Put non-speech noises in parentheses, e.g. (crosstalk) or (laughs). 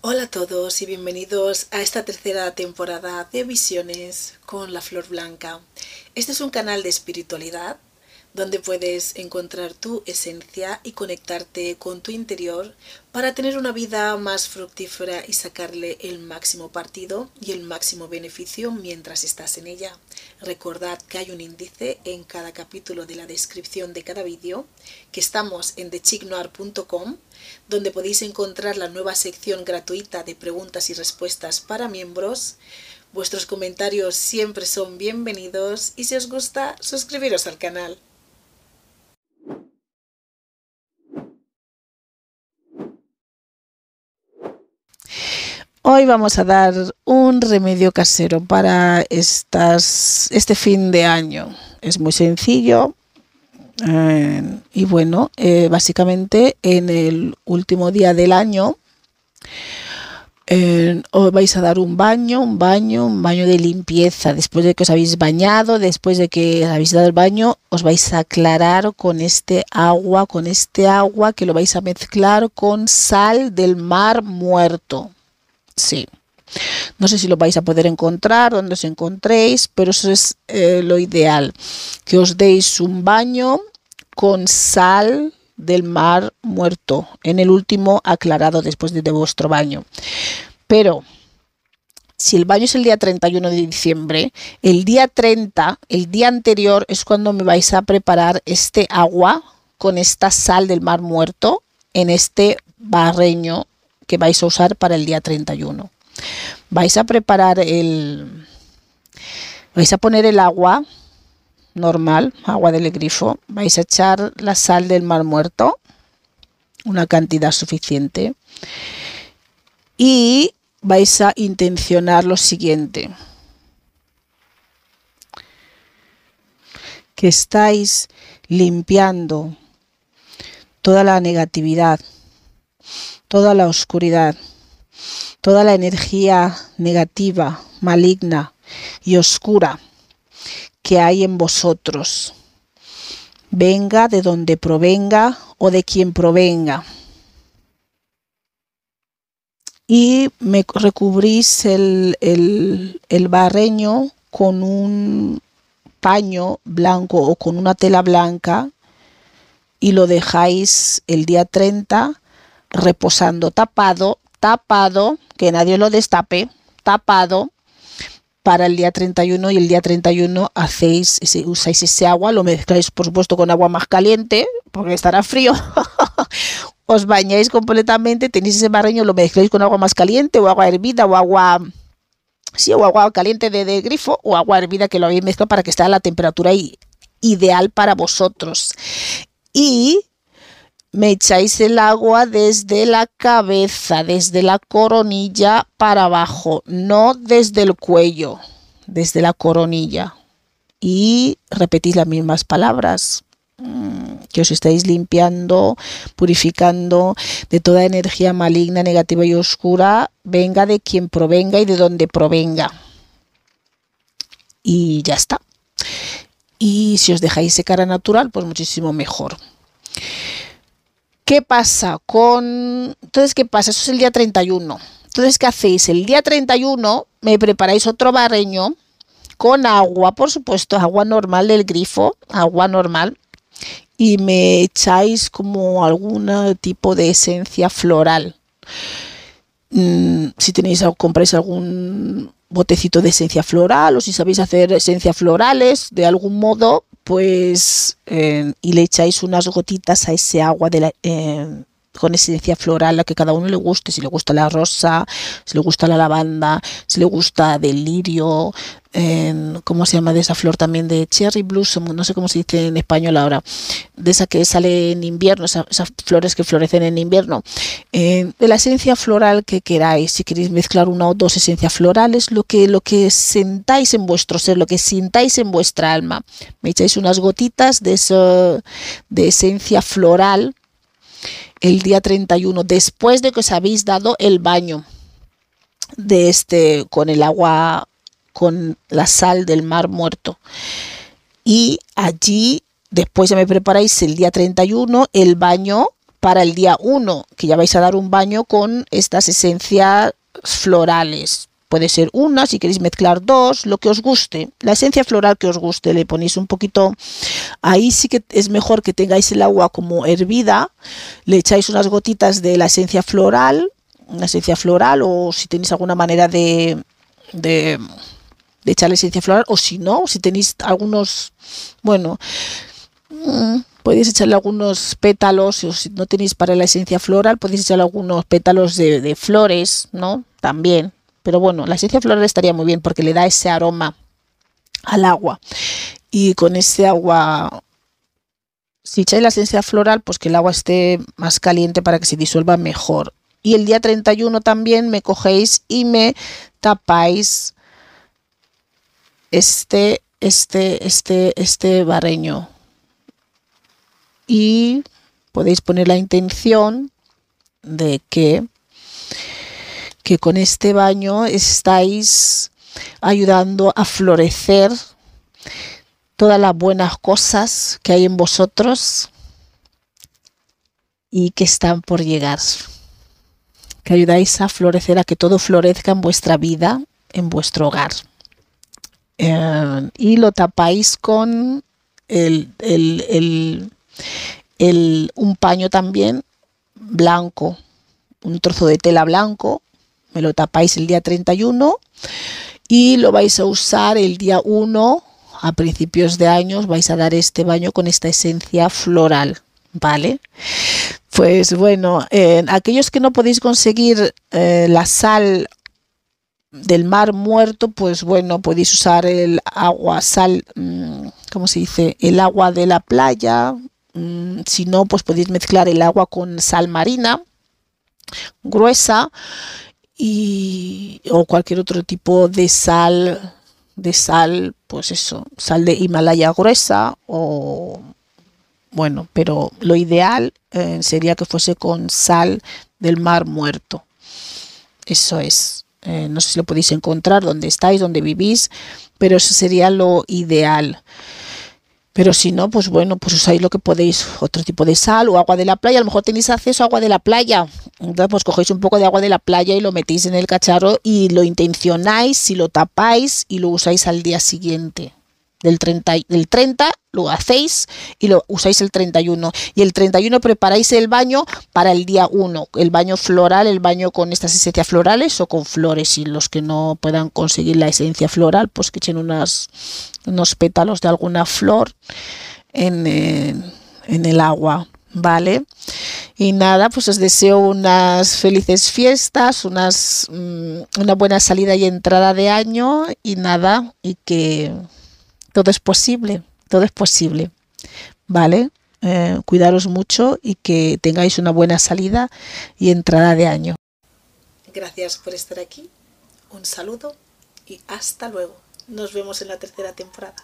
Hola a todos y bienvenidos a esta tercera temporada de Visiones con la Flor Blanca. Este es un canal de espiritualidad donde puedes encontrar tu esencia y conectarte con tu interior para tener una vida más fructífera y sacarle el máximo partido y el máximo beneficio mientras estás en ella. Recordad que hay un índice en cada capítulo de la descripción de cada vídeo, que estamos en thechignoir.com, donde podéis encontrar la nueva sección gratuita de preguntas y respuestas para miembros. Vuestros comentarios siempre son bienvenidos y si os gusta, suscribiros al canal. Hoy vamos a dar un remedio casero para estas, este fin de año. Es muy sencillo eh, y bueno, eh, básicamente en el último día del año eh, os vais a dar un baño, un baño, un baño de limpieza. Después de que os habéis bañado, después de que habéis dado el baño, os vais a aclarar con este agua, con este agua que lo vais a mezclar con sal del mar muerto. Sí. No sé si lo vais a poder encontrar, donde os encontréis, pero eso es eh, lo ideal. Que os deis un baño con sal del mar muerto, en el último aclarado después de, de vuestro baño. Pero si el baño es el día 31 de diciembre, el día 30, el día anterior, es cuando me vais a preparar este agua con esta sal del mar muerto en este barreño que vais a usar para el día 31. Vais a preparar el... Vais a poner el agua normal, agua del grifo. Vais a echar la sal del mar muerto, una cantidad suficiente. Y vais a intencionar lo siguiente. Que estáis limpiando toda la negatividad, toda la oscuridad, toda la energía negativa, maligna y oscura que hay en vosotros, venga de donde provenga o de quien provenga. Y me recubrís el, el, el barreño con un paño blanco o con una tela blanca y lo dejáis el día 30 reposando tapado, tapado, que nadie lo destape, tapado para el día 31 y el día 31 hacéis, usáis ese agua, lo mezcláis por supuesto con agua más caliente, porque estará frío, (laughs) os bañáis completamente, tenéis ese barreño, lo mezcláis con agua más caliente o agua hervida o agua, sí, o agua caliente de, de grifo o agua hervida que lo habéis mezclado para que esté a la temperatura ideal para vosotros. Y me echáis el agua desde la cabeza, desde la coronilla para abajo, no desde el cuello, desde la coronilla. Y repetís las mismas palabras, mm, que os estáis limpiando, purificando de toda energía maligna, negativa y oscura, venga de quien provenga y de donde provenga. Y ya está. Y si os dejáis secar a natural, pues muchísimo mejor. ¿Qué pasa con... Entonces, ¿qué pasa? Eso es el día 31. Entonces, ¿qué hacéis? El día 31 me preparáis otro barreño con agua, por supuesto, agua normal del grifo, agua normal, y me echáis como algún tipo de esencia floral. Mm, si tenéis compráis algún botecito de esencia floral o si sabéis hacer esencias florales de algún modo, pues eh, y le echáis unas gotitas a ese agua de la, eh, con esencia floral, a que cada uno le guste, si le gusta la rosa, si le gusta la lavanda, si le gusta del lirio, ¿cómo se llama de esa flor también? De cherry blossom, no sé cómo se dice en español ahora, de esa que sale en invierno, esas, flores que florecen en invierno, de la esencia floral que queráis, si queréis mezclar una o dos esencias florales, lo que, lo que sentáis en vuestro ser, lo que sintáis en vuestra alma, me echáis unas gotitas de, eso, de esencia floral el día 31, después de que os habéis dado el baño de este con el agua con la sal del mar muerto. Y allí después ya me preparáis el día 31 el baño para el día 1, que ya vais a dar un baño con estas esencias florales. Puede ser una, si queréis mezclar dos, lo que os guste. La esencia floral que os guste, le ponéis un poquito. Ahí sí que es mejor que tengáis el agua como hervida. Le echáis unas gotitas de la esencia floral, una esencia floral, o si tenéis alguna manera de, de, de echar la esencia floral, o si no, si tenéis algunos, bueno, mm, podéis echarle algunos pétalos, o si no tenéis para la esencia floral, podéis echarle algunos pétalos de flores, ¿no? También pero bueno, la esencia floral estaría muy bien porque le da ese aroma al agua. Y con ese agua, si echáis la esencia floral, pues que el agua esté más caliente para que se disuelva mejor. Y el día 31 también me cogéis y me tapáis este, este, este, este barreño. Y podéis poner la intención de que que con este baño estáis ayudando a florecer todas las buenas cosas que hay en vosotros y que están por llegar. Que ayudáis a florecer, a que todo florezca en vuestra vida, en vuestro hogar. Eh, y lo tapáis con un paño también blanco, un trozo de tela blanco me lo tapáis el día 31 y lo vais a usar el día 1 a principios de años vais a dar este baño con esta esencia floral, ¿vale? Pues bueno, aquellos que no podéis conseguir eh, la sal del mar muerto, pues bueno, podéis usar el agua, sal, mm, ¿cómo se dice? El agua de la playa. Mm, si no, pues podéis mezclar el agua con sal marina gruesa y, o cualquier otro tipo de sal, de sal, pues eso, sal de Himalaya gruesa o bueno, pero lo ideal eh, sería que fuese con sal del mar muerto. Eso es. Eh, no sé si lo podéis encontrar donde estáis, donde vivís, pero eso sería lo ideal. Pero si no, pues bueno, pues usáis lo que podéis, otro tipo de sal o agua de la playa. A lo mejor tenéis acceso a agua de la playa. Entonces, pues cogéis un poco de agua de la playa y lo metéis en el cacharro y lo intencionáis, si lo tapáis y lo usáis al día siguiente del 30, del 30 lo hacéis y lo usáis el 31 y el 31 preparáis el baño para el día 1, el baño floral, el baño con estas esencias florales o con flores y los que no puedan conseguir la esencia floral pues que echen unas, unos pétalos de alguna flor en, en el agua, ¿vale? Y nada, pues os deseo unas felices fiestas, unas, mm, una buena salida y entrada de año y nada, y que todo es posible, todo es posible. ¿Vale? Eh, cuidaros mucho y que tengáis una buena salida y entrada de año. Gracias por estar aquí. Un saludo y hasta luego. Nos vemos en la tercera temporada.